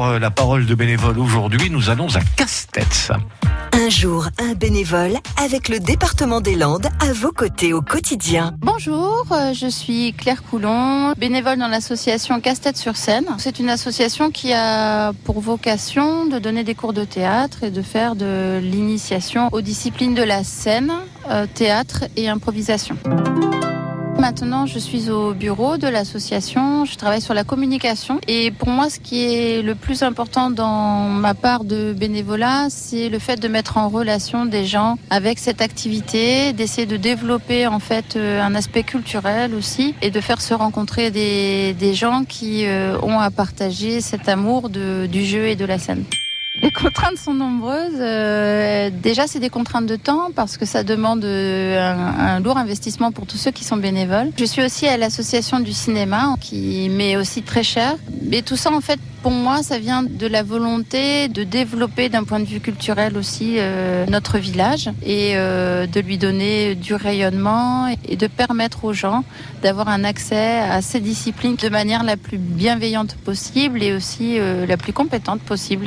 Euh, La parole de bénévole aujourd'hui, nous allons à Casse-Tête. Un jour, un bénévole avec le département des Landes à vos côtés au quotidien. Bonjour, euh, je suis Claire Coulon, bénévole dans l'association Casse-Tête sur scène. C'est une association qui a pour vocation de donner des cours de théâtre et de faire de l'initiation aux disciplines de la scène, euh, théâtre et improvisation. Maintenant, je suis au bureau de l'association, je travaille sur la communication et pour moi, ce qui est le plus important dans ma part de bénévolat, c'est le fait de mettre en relation des gens avec cette activité, d'essayer de développer en fait euh, un aspect culturel aussi et de faire se rencontrer des, des gens qui euh, ont à partager cet amour du jeu et de la scène. Les contraintes sont nombreuses. Euh, déjà, c'est des contraintes de temps parce que ça demande euh, un, lourd investissement pour tous ceux qui sont bénévoles. Je suis aussi à l'association du cinéma qui m'est aussi très cher. Mais tout ça, en fait, pour moi, ça vient de la volonté de développer d'un point de vue culturel aussi euh, notre village et euh, de lui donner du rayonnement et de permettre aux gens d'avoir un accès à ces disciplines de manière la plus bienveillante possible et aussi euh, la plus compétente possible.